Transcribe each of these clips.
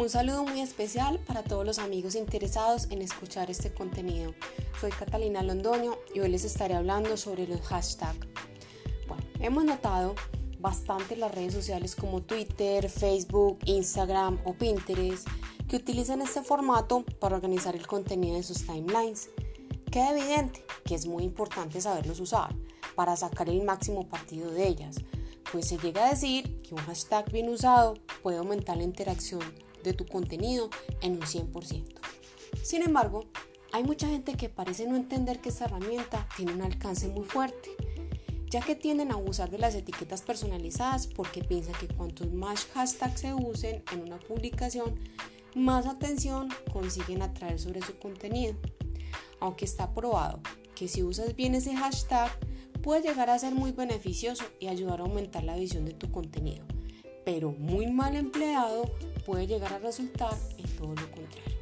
Un saludo muy especial para todos los amigos interesados en escuchar este contenido. Soy Catalina Londoño y hoy les estaré hablando sobre los hashtags. Bueno, hemos notado bastante las redes sociales como Twitter, Facebook, Instagram o Pinterest que utilizan este formato para organizar el contenido de sus timelines. Queda evidente que es muy importante saberlos usar para sacar el máximo partido de ellas, pues se llega a decir que un hashtag bien usado puede aumentar la interacción de tu contenido en un 100%. Sin embargo, hay mucha gente que parece no entender que esta herramienta tiene un alcance muy fuerte, ya que tienden a abusar de las etiquetas personalizadas porque piensan que cuantos más hashtags se usen en una publicación, más atención consiguen atraer sobre su contenido. Aunque está probado que si usas bien ese hashtag, puede llegar a ser muy beneficioso y ayudar a aumentar la visión de tu contenido, pero muy mal empleado puede llegar a resultar en todo lo contrario.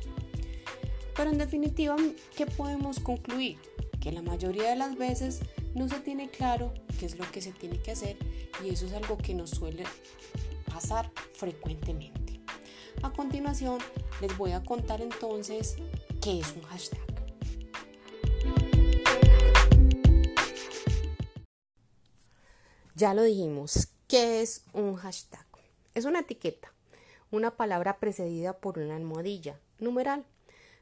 Pero en definitiva, ¿qué podemos concluir? Que la mayoría de las veces no se tiene claro qué es lo que se tiene que hacer y eso es algo que nos suele pasar frecuentemente. A continuación, les voy a contar entonces qué es un hashtag. Ya lo dijimos, ¿qué es un hashtag? Es una etiqueta una palabra precedida por una almohadilla, numeral.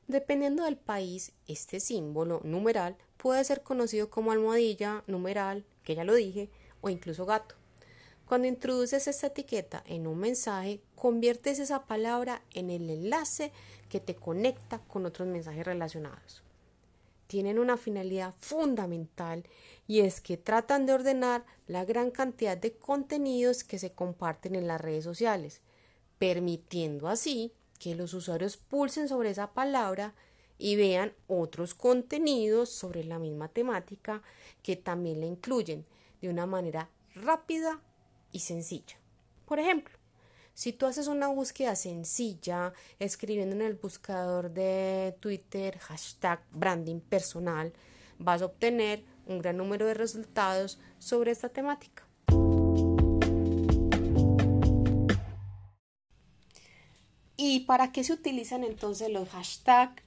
Dependiendo del país, este símbolo, numeral, puede ser conocido como almohadilla, numeral, que ya lo dije, o incluso gato. Cuando introduces esta etiqueta en un mensaje, conviertes esa palabra en el enlace que te conecta con otros mensajes relacionados. Tienen una finalidad fundamental y es que tratan de ordenar la gran cantidad de contenidos que se comparten en las redes sociales permitiendo así que los usuarios pulsen sobre esa palabra y vean otros contenidos sobre la misma temática que también la incluyen de una manera rápida y sencilla. Por ejemplo, si tú haces una búsqueda sencilla escribiendo en el buscador de Twitter hashtag branding personal, vas a obtener un gran número de resultados sobre esta temática. ¿Y para qué se utilizan entonces los hashtags?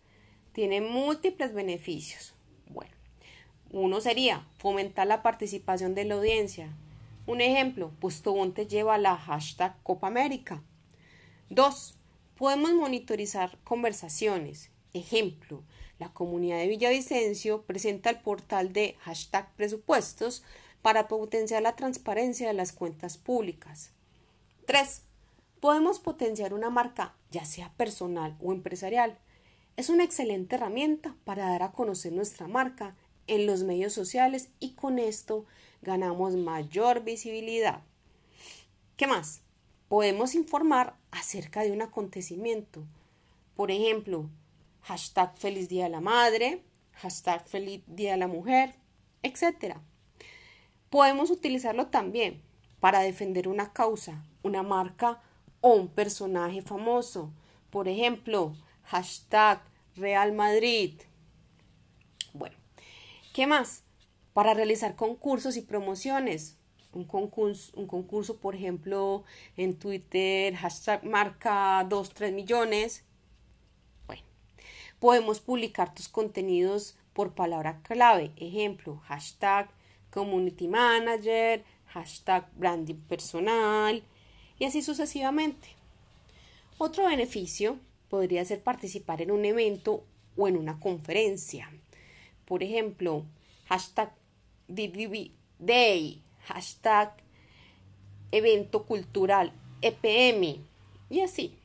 Tienen múltiples beneficios. Bueno, uno sería fomentar la participación de la audiencia. Un ejemplo, te lleva la hashtag Copa América. Dos, podemos monitorizar conversaciones. Ejemplo, la comunidad de Villavicencio presenta el portal de hashtag presupuestos para potenciar la transparencia de las cuentas públicas. 3 podemos potenciar una marca, ya sea personal o empresarial. Es una excelente herramienta para dar a conocer nuestra marca en los medios sociales y con esto ganamos mayor visibilidad. ¿Qué más? Podemos informar acerca de un acontecimiento. Por ejemplo, hashtag feliz día de la madre, hashtag feliz día de la mujer, etc. Podemos utilizarlo también para defender una causa, una marca o un personaje famoso. Por ejemplo, hashtag Real Madrid. Bueno, ¿qué más? Para realizar concursos y promociones. Un concurso, un concurso, por ejemplo, en Twitter, hashtag marca 2, 3 millones. Bueno, podemos publicar tus contenidos por palabra clave. Ejemplo, hashtag community manager, hashtag branding personal, y así sucesivamente. Otro beneficio podría ser participar en un evento o en una conferencia. Por ejemplo, hashtag Day, hashtag evento cultural EPM y así.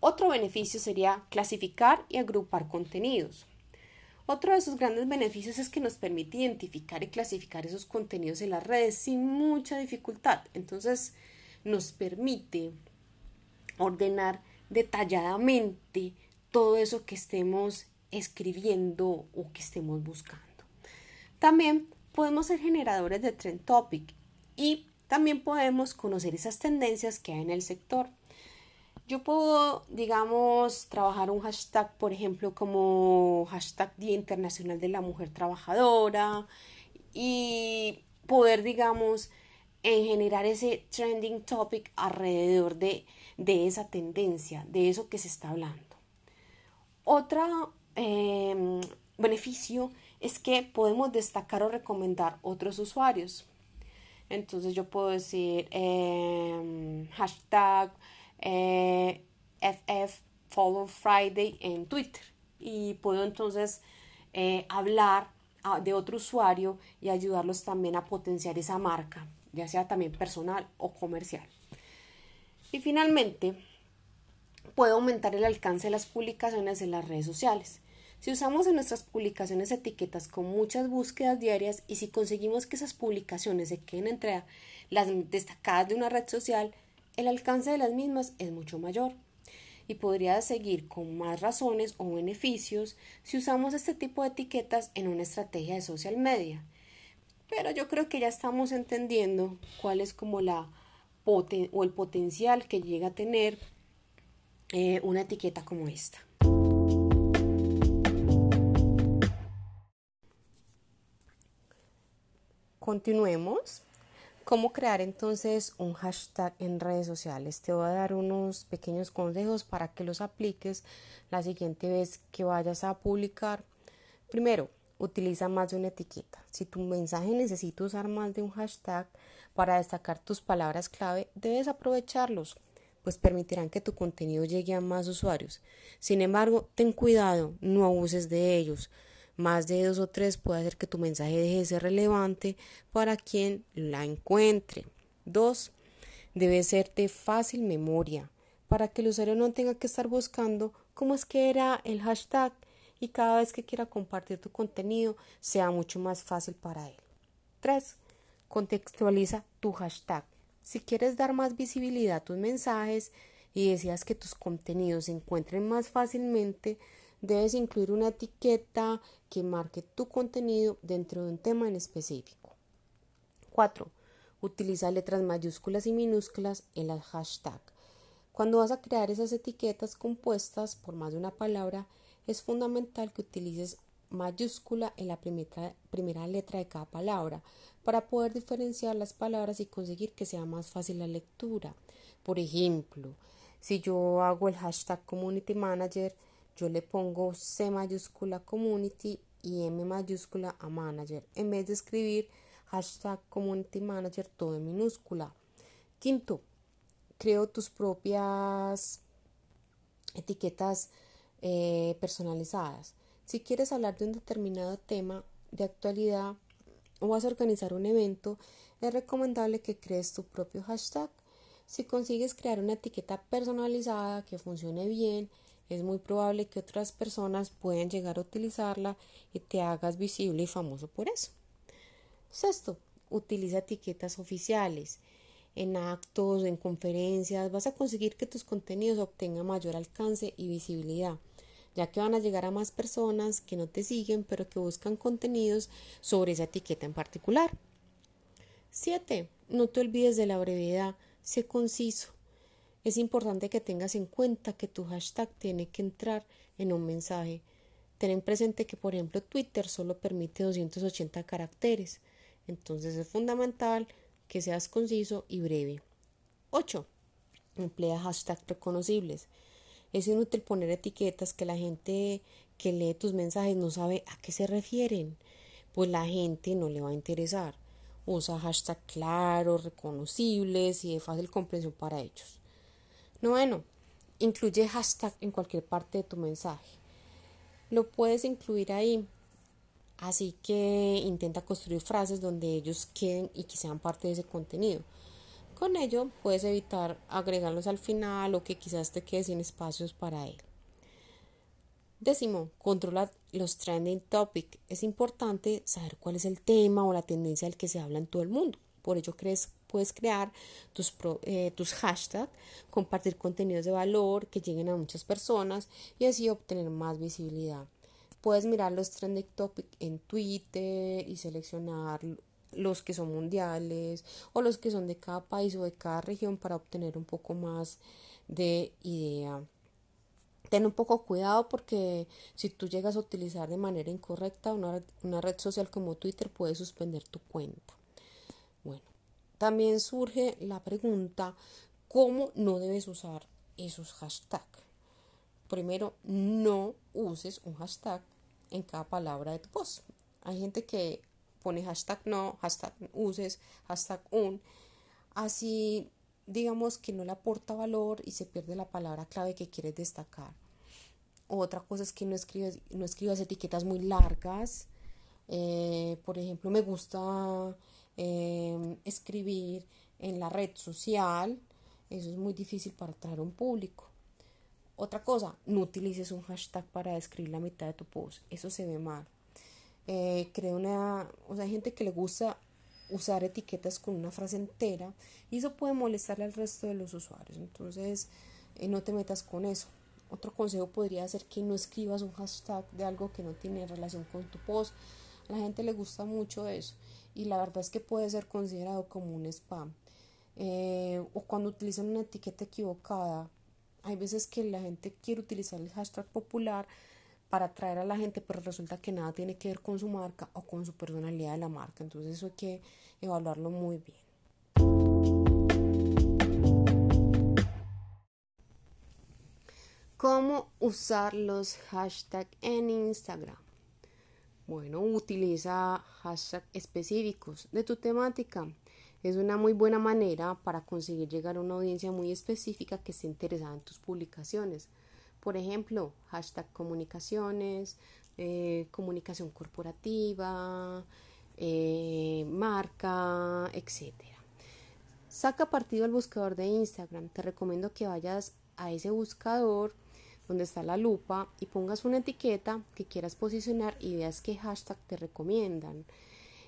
Otro beneficio sería clasificar y agrupar contenidos. Otro de sus grandes beneficios es que nos permite identificar y clasificar esos contenidos en las redes sin mucha dificultad. Entonces, nos permite ordenar detalladamente todo eso que estemos escribiendo o que estemos buscando. También podemos ser generadores de trend topic y también podemos conocer esas tendencias que hay en el sector. Yo puedo, digamos, trabajar un hashtag, por ejemplo, como hashtag Día Internacional de la Mujer Trabajadora y poder, digamos, en generar ese trending topic alrededor de, esa tendencia, de eso que se está hablando. Otro em, beneficio es que podemos destacar o recomendar otros usuarios. Entonces yo puedo decir em, hashtag FF eh, Follow Friday en Twitter y puedo entonces eh, hablar ah, de otro usuario y ayudarlos también a potenciar esa marca, ya sea también personal o comercial. Y finalmente, puedo aumentar el alcance de las publicaciones en las redes sociales. Si usamos en nuestras publicaciones etiquetas con muchas búsquedas diarias y si conseguimos que esas publicaciones se queden entre las destacadas de una red social, el alcance de las mismas es mucho mayor y podría seguir con más razones o beneficios si usamos este tipo de etiquetas en una estrategia de social media. Pero yo creo que ya estamos entendiendo cuál es como la o el potencial que llega a tener eh, una etiqueta como esta. Continuemos. ¿Cómo crear entonces un hashtag en redes sociales? Te voy a dar unos pequeños consejos para que los apliques la siguiente vez que vayas a publicar. Primero, utiliza más de una etiqueta. Si tu mensaje necesita usar más de un hashtag para destacar tus palabras clave, debes aprovecharlos, pues permitirán que tu contenido llegue a más usuarios. Sin embargo, ten cuidado, no abuses de ellos más de dos o tres puede hacer que tu mensaje deje de ser relevante para quien la encuentre. Dos, debe ser de fácil memoria para que el usuario no tenga que estar buscando cómo es que era el hashtag y cada vez que quiera compartir tu contenido sea mucho más fácil para él. 3. Contextualiza tu hashtag. Si quieres dar más visibilidad a tus mensajes y deseas que tus contenidos se encuentren más fácilmente, debes incluir una etiqueta que marque tu contenido dentro de un tema en específico. 4. Utiliza letras mayúsculas y minúsculas en las hashtag. Cuando vas a crear esas etiquetas compuestas por más de una palabra, es fundamental que utilices mayúscula en la primera, primera letra de cada palabra para poder diferenciar las palabras y conseguir que sea más fácil la lectura. Por ejemplo, si yo hago el hashtag Community Manager, yo le pongo C mayúscula community y M mayúscula a manager en vez de escribir hashtag community manager todo en minúscula. Quinto, creo tus propias etiquetas eh, personalizadas. Si quieres hablar de un determinado tema de actualidad o vas a organizar un evento, es recomendable que crees tu propio hashtag. Si consigues crear una etiqueta personalizada que funcione bien, es muy probable que otras personas puedan llegar a utilizarla y te hagas visible y famoso por eso. Sexto, utiliza etiquetas oficiales. En actos, en conferencias, vas a conseguir que tus contenidos obtengan mayor alcance y visibilidad, ya que van a llegar a más personas que no te siguen, pero que buscan contenidos sobre esa etiqueta en particular. 7. No te olvides de la brevedad, sé conciso. Es importante que tengas en cuenta que tu hashtag tiene que entrar en un mensaje. Ten presente que, por ejemplo, Twitter solo permite 280 caracteres. Entonces es fundamental que seas conciso y breve. 8. Emplea hashtags reconocibles. Es inútil poner etiquetas que la gente que lee tus mensajes no sabe a qué se refieren, pues la gente no le va a interesar. Usa hashtags claros, reconocibles y de fácil comprensión para ellos. Noveno, incluye hashtag en cualquier parte de tu mensaje. Lo puedes incluir ahí. Así que intenta construir frases donde ellos queden y que sean parte de ese contenido. Con ello puedes evitar agregarlos al final o que quizás te quedes sin espacios para él. Décimo, controla los trending topics. Es importante saber cuál es el tema o la tendencia del que se habla en todo el mundo. Por ello crees puedes crear tus, eh, tus hashtags, compartir contenidos de valor que lleguen a muchas personas y así obtener más visibilidad. Puedes mirar los trending topics en Twitter y seleccionar los que son mundiales o los que son de cada país o de cada región para obtener un poco más de idea. Ten un poco cuidado porque si tú llegas a utilizar de manera incorrecta una, una red social como Twitter puede suspender tu cuenta. También surge la pregunta, ¿cómo no debes usar esos hashtags? Primero, no uses un hashtag en cada palabra de tu post. Hay gente que pone hashtag no, hashtag uses, hashtag un. Así digamos que no le aporta valor y se pierde la palabra clave que quieres destacar. Otra cosa es que no escribas, no escribas etiquetas muy largas. Eh, por ejemplo, me gusta eh, escribir en la red social. Eso es muy difícil para atraer un público. Otra cosa, no utilices un hashtag para describir la mitad de tu post. Eso se ve mal. Eh, creo una, o sea, hay gente que le gusta usar etiquetas con una frase entera y eso puede molestarle al resto de los usuarios. Entonces, eh, no te metas con eso. Otro consejo podría ser que no escribas un hashtag de algo que no tiene relación con tu post. A la gente le gusta mucho eso y la verdad es que puede ser considerado como un spam. Eh, o cuando utilizan una etiqueta equivocada. Hay veces que la gente quiere utilizar el hashtag popular para atraer a la gente, pero resulta que nada tiene que ver con su marca o con su personalidad de la marca. Entonces eso hay que evaluarlo muy bien. ¿Cómo usar los hashtags en Instagram? Bueno, utiliza hashtags específicos de tu temática. Es una muy buena manera para conseguir llegar a una audiencia muy específica que esté interesada en tus publicaciones. Por ejemplo, hashtag comunicaciones, eh, comunicación corporativa, eh, marca, etc. Saca partido al buscador de Instagram. Te recomiendo que vayas a ese buscador donde está la lupa y pongas una etiqueta que quieras posicionar y veas qué hashtag te recomiendan.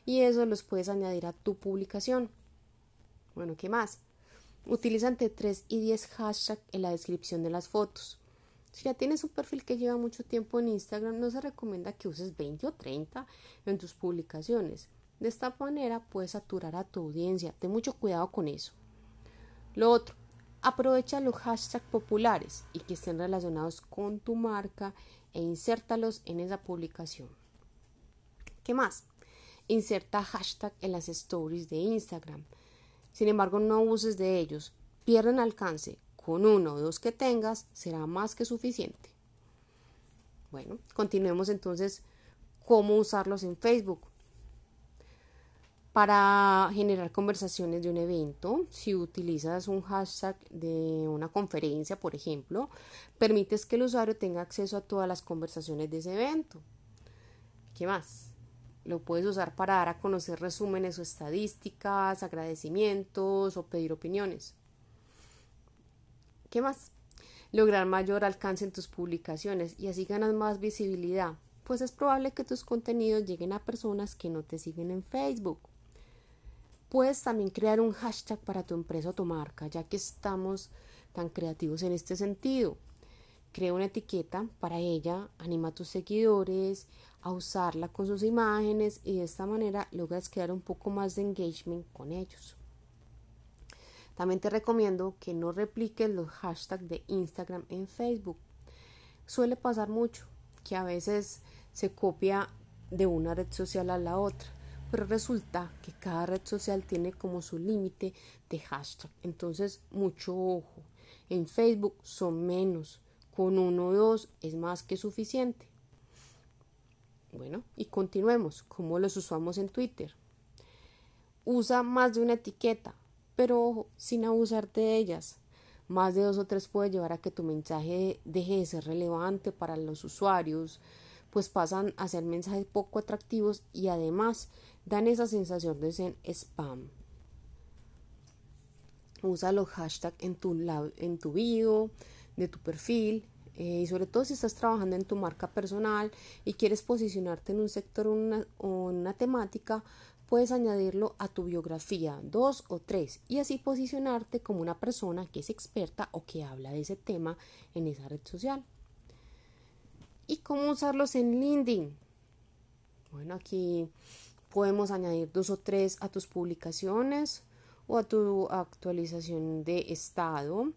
Y eso los puedes añadir a tu publicación. Bueno, ¿qué más? Utiliza entre 3 y 10 hashtags en la descripción de las fotos. Si ya tienes un perfil que lleva mucho tiempo en Instagram, no se recomienda que uses 20 o 30 en tus publicaciones. De esta manera puedes saturar a tu audiencia. Ten mucho cuidado con eso. Lo otro, aprovecha los hashtags populares y que estén relacionados con tu marca e insértalos en esa publicación. ¿Qué más? Inserta hashtag en las stories de Instagram. Sin embargo, no uses de ellos. Pierden alcance con uno o dos que tengas será más que suficiente. Bueno, continuemos entonces cómo usarlos en Facebook. Para generar conversaciones de un evento, si utilizas un hashtag de una conferencia, por ejemplo, permites que el usuario tenga acceso a todas las conversaciones de ese evento. ¿Qué más? Lo puedes usar para dar a conocer resúmenes o estadísticas, agradecimientos o pedir opiniones. ¿Qué más? Lograr mayor alcance en tus publicaciones y así ganas más visibilidad, pues es probable que tus contenidos lleguen a personas que no te siguen en Facebook. Puedes también crear un hashtag para tu empresa o tu marca, ya que estamos tan creativos en este sentido. Crea una etiqueta para ella, anima a tus seguidores a usarla con sus imágenes y de esta manera logras crear un poco más de engagement con ellos. También te recomiendo que no repliques los hashtags de Instagram en Facebook. Suele pasar mucho que a veces se copia de una red social a la otra, pero resulta que cada red social tiene como su límite de hashtag. Entonces, mucho ojo. En Facebook son menos, con uno o dos es más que suficiente. Bueno, y continuemos. ¿Cómo los usamos en Twitter? Usa más de una etiqueta pero sin abusarte de ellas. Más de dos o tres puede llevar a que tu mensaje deje de ser relevante para los usuarios, pues pasan a ser mensajes poco atractivos y además dan esa sensación de ser spam. Usa los hashtags en tu, en tu bio, de tu perfil, eh, y sobre todo si estás trabajando en tu marca personal y quieres posicionarte en un sector o una temática, puedes añadirlo a tu biografía, dos o tres, y así posicionarte como una persona que es experta o que habla de ese tema en esa red social. ¿Y cómo usarlos en LinkedIn? Bueno, aquí podemos añadir dos o tres a tus publicaciones o a tu actualización de estado.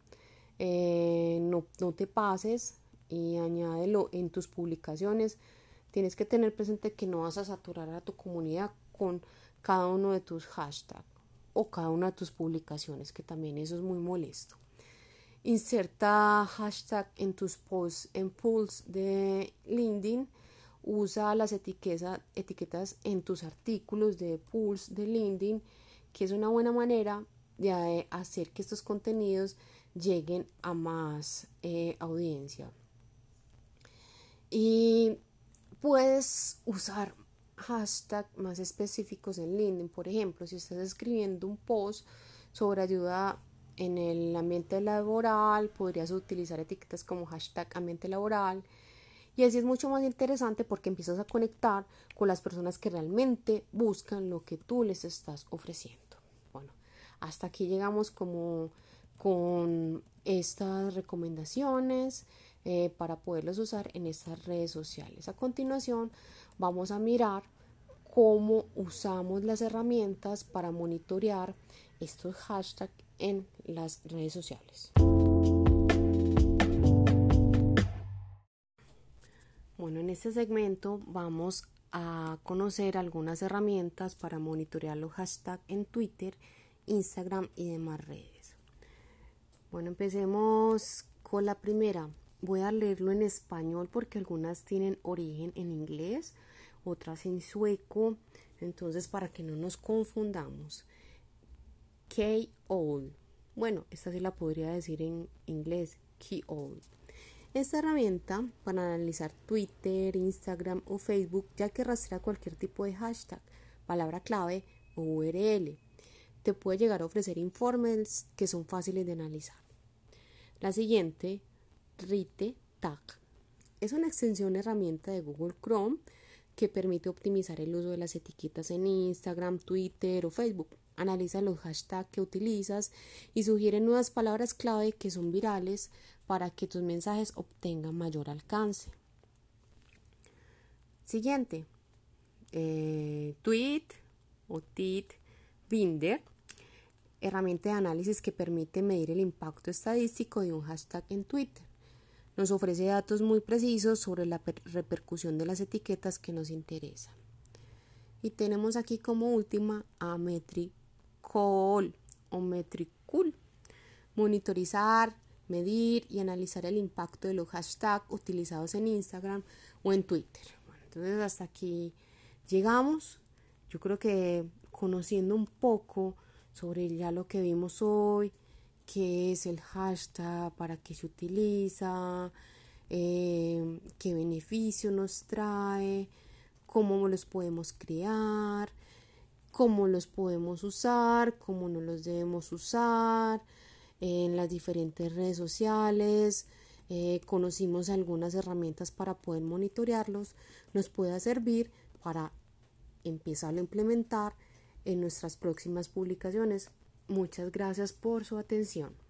Eh, no, no te pases y añádelo en tus publicaciones. Tienes que tener presente que no vas a saturar a tu comunidad con cada uno de tus hashtags. o cada una de tus publicaciones, que también eso es muy molesto. Inserta hashtag en tus posts en pools de LinkedIn. Usa las etiquetas, etiquetas en tus artículos de pools de LinkedIn, que es una buena manera de hacer que estos contenidos lleguen a más eh, audiencia. Y puedes usar hashtags más específicos en LinkedIn. Por ejemplo, si estás escribiendo un post sobre ayuda en el ambiente laboral, podrías utilizar etiquetas como hashtag ambiente laboral. Y así es mucho más interesante porque empiezas a conectar con las personas que realmente buscan lo que tú les estás ofreciendo. Bueno, hasta aquí llegamos como con estas recomendaciones eh, para poderlos usar en estas redes sociales. A continuación vamos a mirar cómo usamos las herramientas para monitorear estos hashtags en las redes sociales. Este segmento vamos a conocer algunas herramientas para monitorear los hashtags en Twitter, Instagram y demás redes. Bueno, empecemos con la primera. Voy a leerlo en español porque algunas tienen origen en inglés, otras en sueco, entonces para que no nos confundamos. K-All. Bueno, esta sí la podría decir en inglés, Key-All. Esta herramienta para analizar Twitter, Instagram o Facebook, ya que rastrea cualquier tipo de hashtag, palabra clave o URL, te puede llegar a ofrecer informes que son fáciles de analizar. La siguiente Rite Tag. Es una extensión herramienta de Google Chrome que permite optimizar el uso de las etiquetas en Instagram, Twitter o Facebook. Analiza los hashtags que utilizas y sugiere nuevas palabras clave que son virales para que tus mensajes obtengan mayor alcance. Siguiente, eh, Tweet o Tweet Binder, herramienta de análisis que permite medir el impacto estadístico de un hashtag en Twitter. Nos ofrece datos muy precisos sobre la repercusión de las etiquetas que nos interesan. Y tenemos aquí como última a o Metricool. Monitorizar, medir y analizar el impacto de los hashtags utilizados en Instagram o en Twitter. entonces hasta aquí llegamos. Yo creo que conociendo un poco sobre ya lo que vimos hoy, qué es el hashtag, para qué se utiliza, eh, qué beneficio nos trae, cómo los podemos crear, cómo los podemos usar, cómo no los debemos usar en las diferentes redes sociales. Eh, conocimos algunas herramientas para poder monitorearlos, nos pueda servir para empezar a implementar en nuestras próximas publicaciones. Muchas gracias por su atención.